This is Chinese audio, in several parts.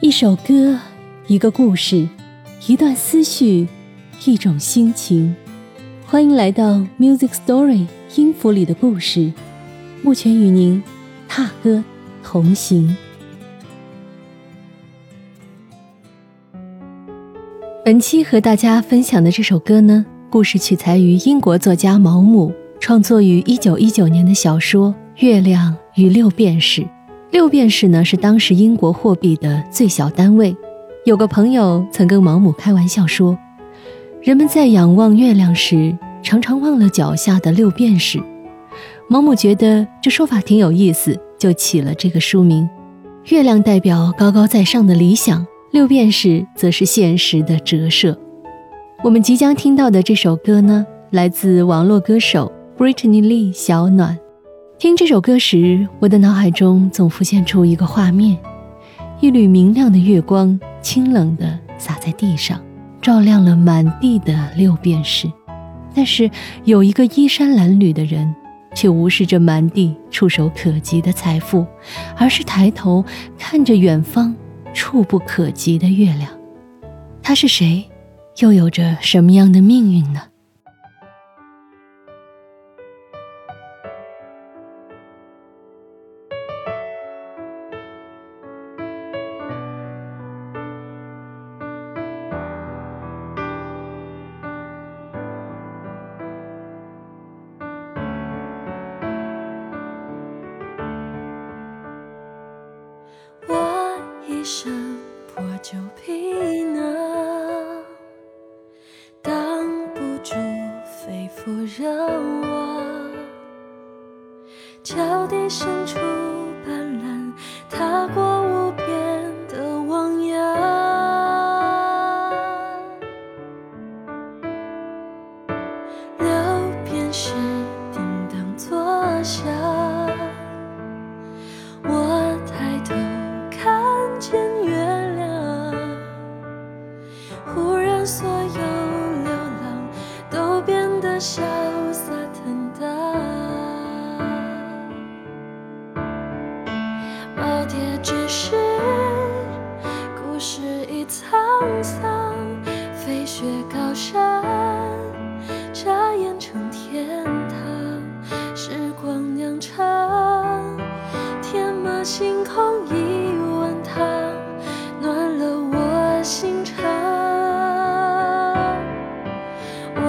一首歌，一个故事，一段思绪，一种心情。欢迎来到 Music Story 音符里的故事，目前与您踏歌同行。本期和大家分享的这首歌呢，故事取材于英国作家毛姆创作于一九一九年的小说《月亮与六便士》。六便士呢是当时英国货币的最小单位。有个朋友曾跟毛姆开玩笑说，人们在仰望月亮时，常常忘了脚下的六便士。毛姆觉得这说法挺有意思，就起了这个书名。月亮代表高高在上的理想，六便士则是现实的折射。我们即将听到的这首歌呢，来自网络歌手 Brittany Lee 小暖。听这首歌时，我的脑海中总浮现出一个画面：一缕明亮的月光，清冷地洒在地上，照亮了满地的六便士。但是，有一个衣衫褴褛的人，却无视这满地触手可及的财富，而是抬头看着远方触不可及的月亮。他是谁？又有着什么样的命运呢？着我脚底生出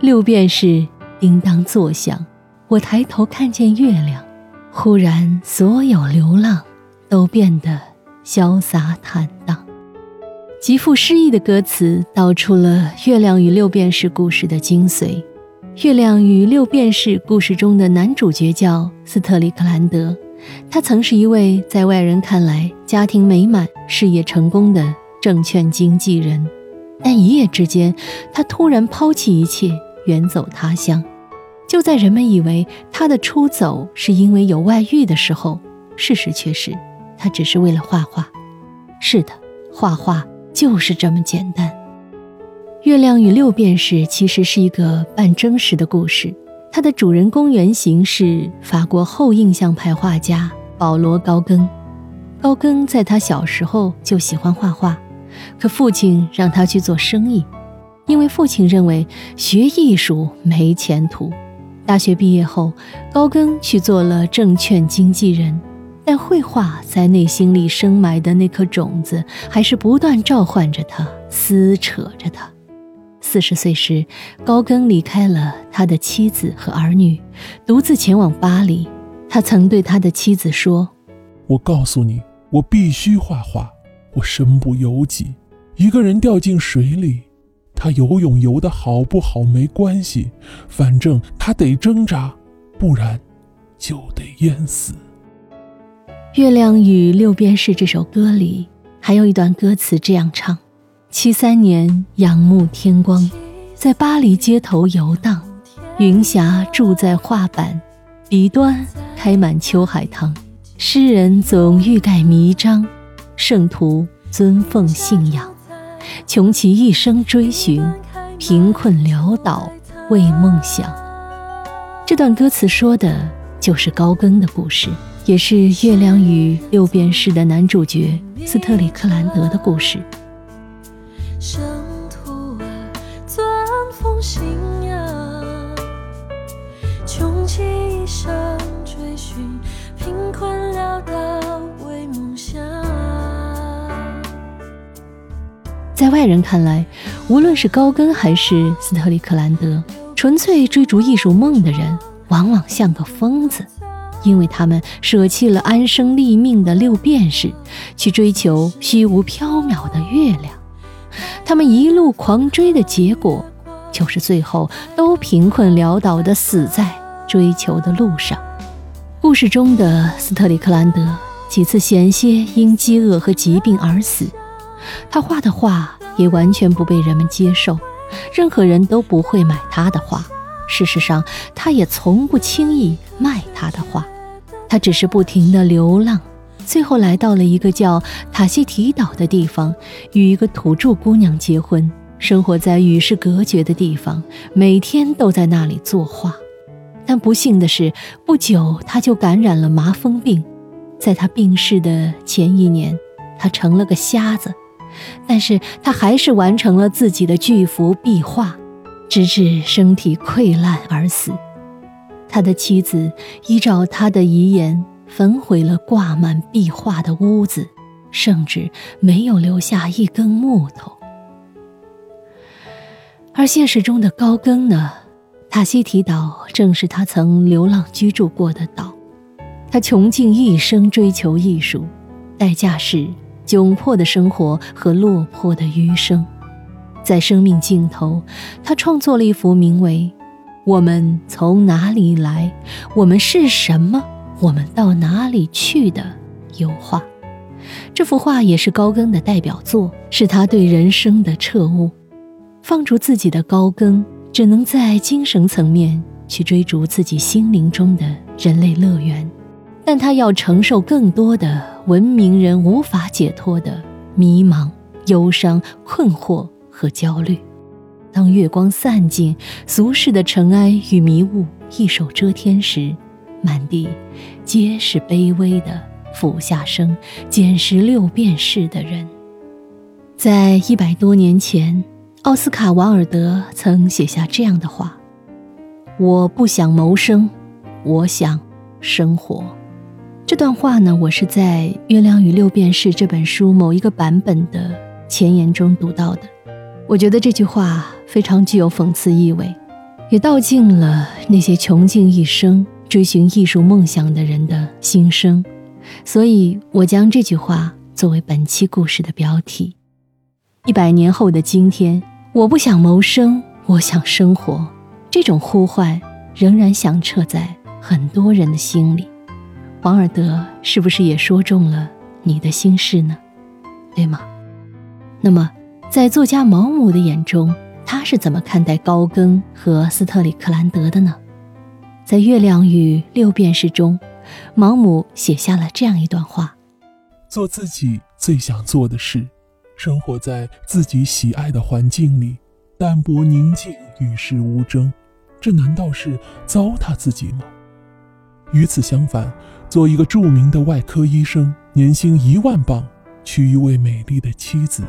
六便士叮当作响，我抬头看见月亮。忽然，所有流浪都变得潇洒坦荡。极富诗意的歌词道出了月亮与六便士故事的精髓。月亮与六便士故事中的男主角叫斯特里克兰德。他曾是一位在外人看来家庭美满、事业成功的证券经纪人，但一夜之间，他突然抛弃一切，远走他乡。就在人们以为他的出走是因为有外遇的时候，事实却是，他只是为了画画。是的，画画就是这么简单。《月亮与六便士》其实是一个半真实的故事。它的主人公原型是法国后印象派画家保罗·高更。高更在他小时候就喜欢画画，可父亲让他去做生意，因为父亲认为学艺术没前途。大学毕业后，高更去做了证券经纪人，但绘画在内心里深埋的那颗种子，还是不断召唤着他，撕扯着他。四十岁时，高更离开了他的妻子和儿女，独自前往巴黎。他曾对他的妻子说：“我告诉你，我必须画画。我身不由己，一个人掉进水里，他游泳游得好不好没关系，反正他得挣扎，不然就得淹死。”《月亮与六便士》这首歌里，还有一段歌词这样唱：七三年仰慕天光，在巴黎街头游荡，云霞住在画板笔端，开满秋海棠。诗人总欲盖弥彰，圣徒尊奉信仰，穷其一生追寻，贫困潦倒为梦想。这段歌词说的就是高更的故事，也是《月亮与六便士》的男主角斯特里克兰德的故事。穷其一生追寻。贫困在外人看来，无论是高更还是斯特里克兰德，纯粹追逐艺术梦的人，往往像个疯子，因为他们舍弃了安身立命的六便士，去追求虚无缥缈的月亮。他们一路狂追的结果，就是最后都贫困潦倒的死在追求的路上。故事中的斯特里克兰德几次险些因饥饿和疾病而死，他画的画也完全不被人们接受，任何人都不会买他的画。事实上，他也从不轻易卖他的画，他只是不停地流浪，最后来到了一个叫塔希提岛的地方，与一个土著姑娘结婚，生活在与世隔绝的地方，每天都在那里作画。但不幸的是，不久他就感染了麻风病。在他病逝的前一年，他成了个瞎子。但是他还是完成了自己的巨幅壁画，直至身体溃烂而死。他的妻子依照他的遗言，焚毁了挂满壁画的屋子，甚至没有留下一根木头。而现实中的高更呢？塔希提岛正是他曾流浪居住过的岛，他穷尽一生追求艺术，代价是窘迫的生活和落魄的余生。在生命尽头，他创作了一幅名为《我们从哪里来，我们是什么，我们到哪里去》的油画。这幅画也是高更的代表作，是他对人生的彻悟。放逐自己的高更。只能在精神层面去追逐自己心灵中的人类乐园，但他要承受更多的文明人无法解脱的迷茫、忧伤、困惑和焦虑。当月光散尽，俗世的尘埃与迷雾一手遮天时，满地皆是卑微的俯下身捡拾六便士的人。在一百多年前。奥斯卡·王尔德曾写下这样的话：“我不想谋生，我想生活。”这段话呢，我是在《月亮与六便士》这本书某一个版本的前言中读到的。我觉得这句话非常具有讽刺意味，也道尽了那些穷尽一生追寻艺术梦想的人的心声。所以，我将这句话作为本期故事的标题。一百年后的今天。我不想谋生，我想生活。这种呼唤仍然响彻在很多人的心里。王尔德是不是也说中了你的心事呢？对吗？那么，在作家毛姆的眼中，他是怎么看待高更和斯特里克兰德的呢？在《月亮与六便士》中，毛姆写下了这样一段话：做自己最想做的事。生活在自己喜爱的环境里，淡泊宁静，与世无争，这难道是糟蹋自己吗？与此相反，做一个著名的外科医生，年薪一万镑，娶一位美丽的妻子，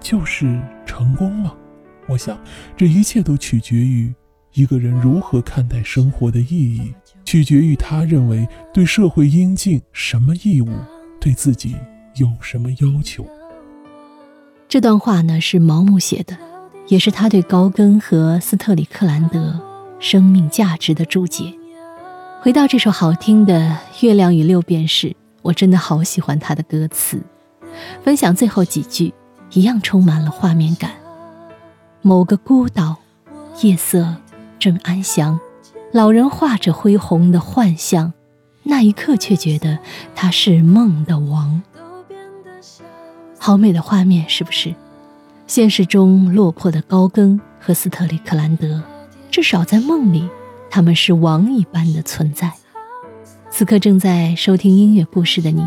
就是成功吗？我想，这一切都取决于一个人如何看待生活的意义，取决于他认为对社会应尽什么义务，对自己有什么要求。这段话呢是毛姆写的，也是他对高更和斯特里克兰德生命价值的注解。回到这首好听的《月亮与六便士》，我真的好喜欢它的歌词。分享最后几句，一样充满了画面感。某个孤岛，夜色正安详，老人画着恢宏的幻象，那一刻却觉得他是梦的王。好美的画面，是不是？现实中落魄的高更和斯特里克兰德，至少在梦里，他们是王一般的存在。此刻正在收听音乐故事的你，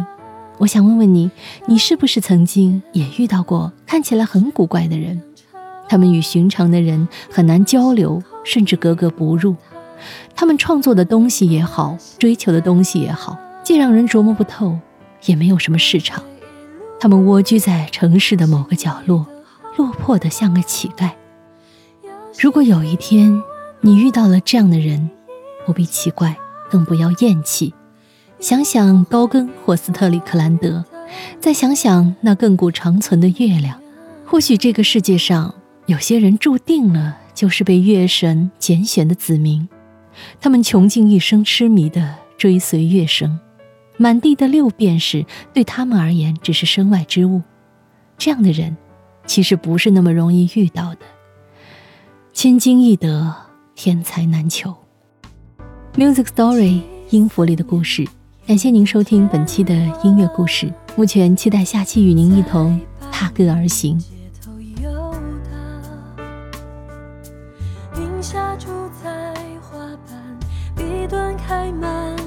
我想问问你：你是不是曾经也遇到过看起来很古怪的人？他们与寻常的人很难交流，甚至格格不入。他们创作的东西也好，追求的东西也好，既让人琢磨不透，也没有什么市场。他们蜗居在城市的某个角落。落魄的像个乞丐。如果有一天你遇到了这样的人，不必奇怪，更不要厌弃。想想高更或斯特里克兰德，再想想那亘古长存的月亮，或许这个世界上有些人注定了就是被月神拣选的子民。他们穷尽一生痴迷地追随月神，满地的六便士对他们而言只是身外之物。这样的人。其实不是那么容易遇到的，千金易得，天才难求。Music story 音符里的故事。感谢您收听本期的音乐故事。目前期待下期与您一同踏歌而行。云霞住在花瓣端开满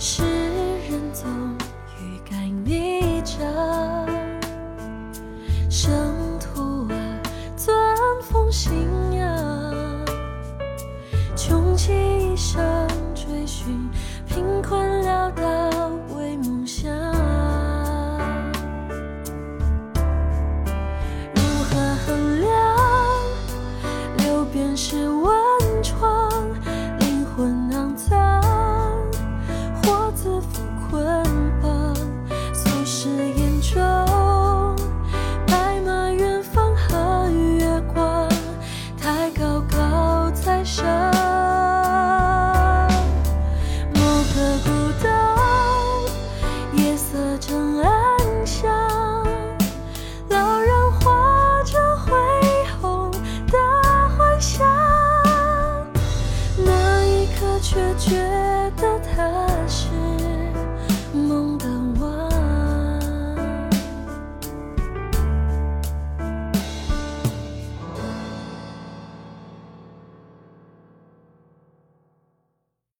诗人总欲盖弥彰生。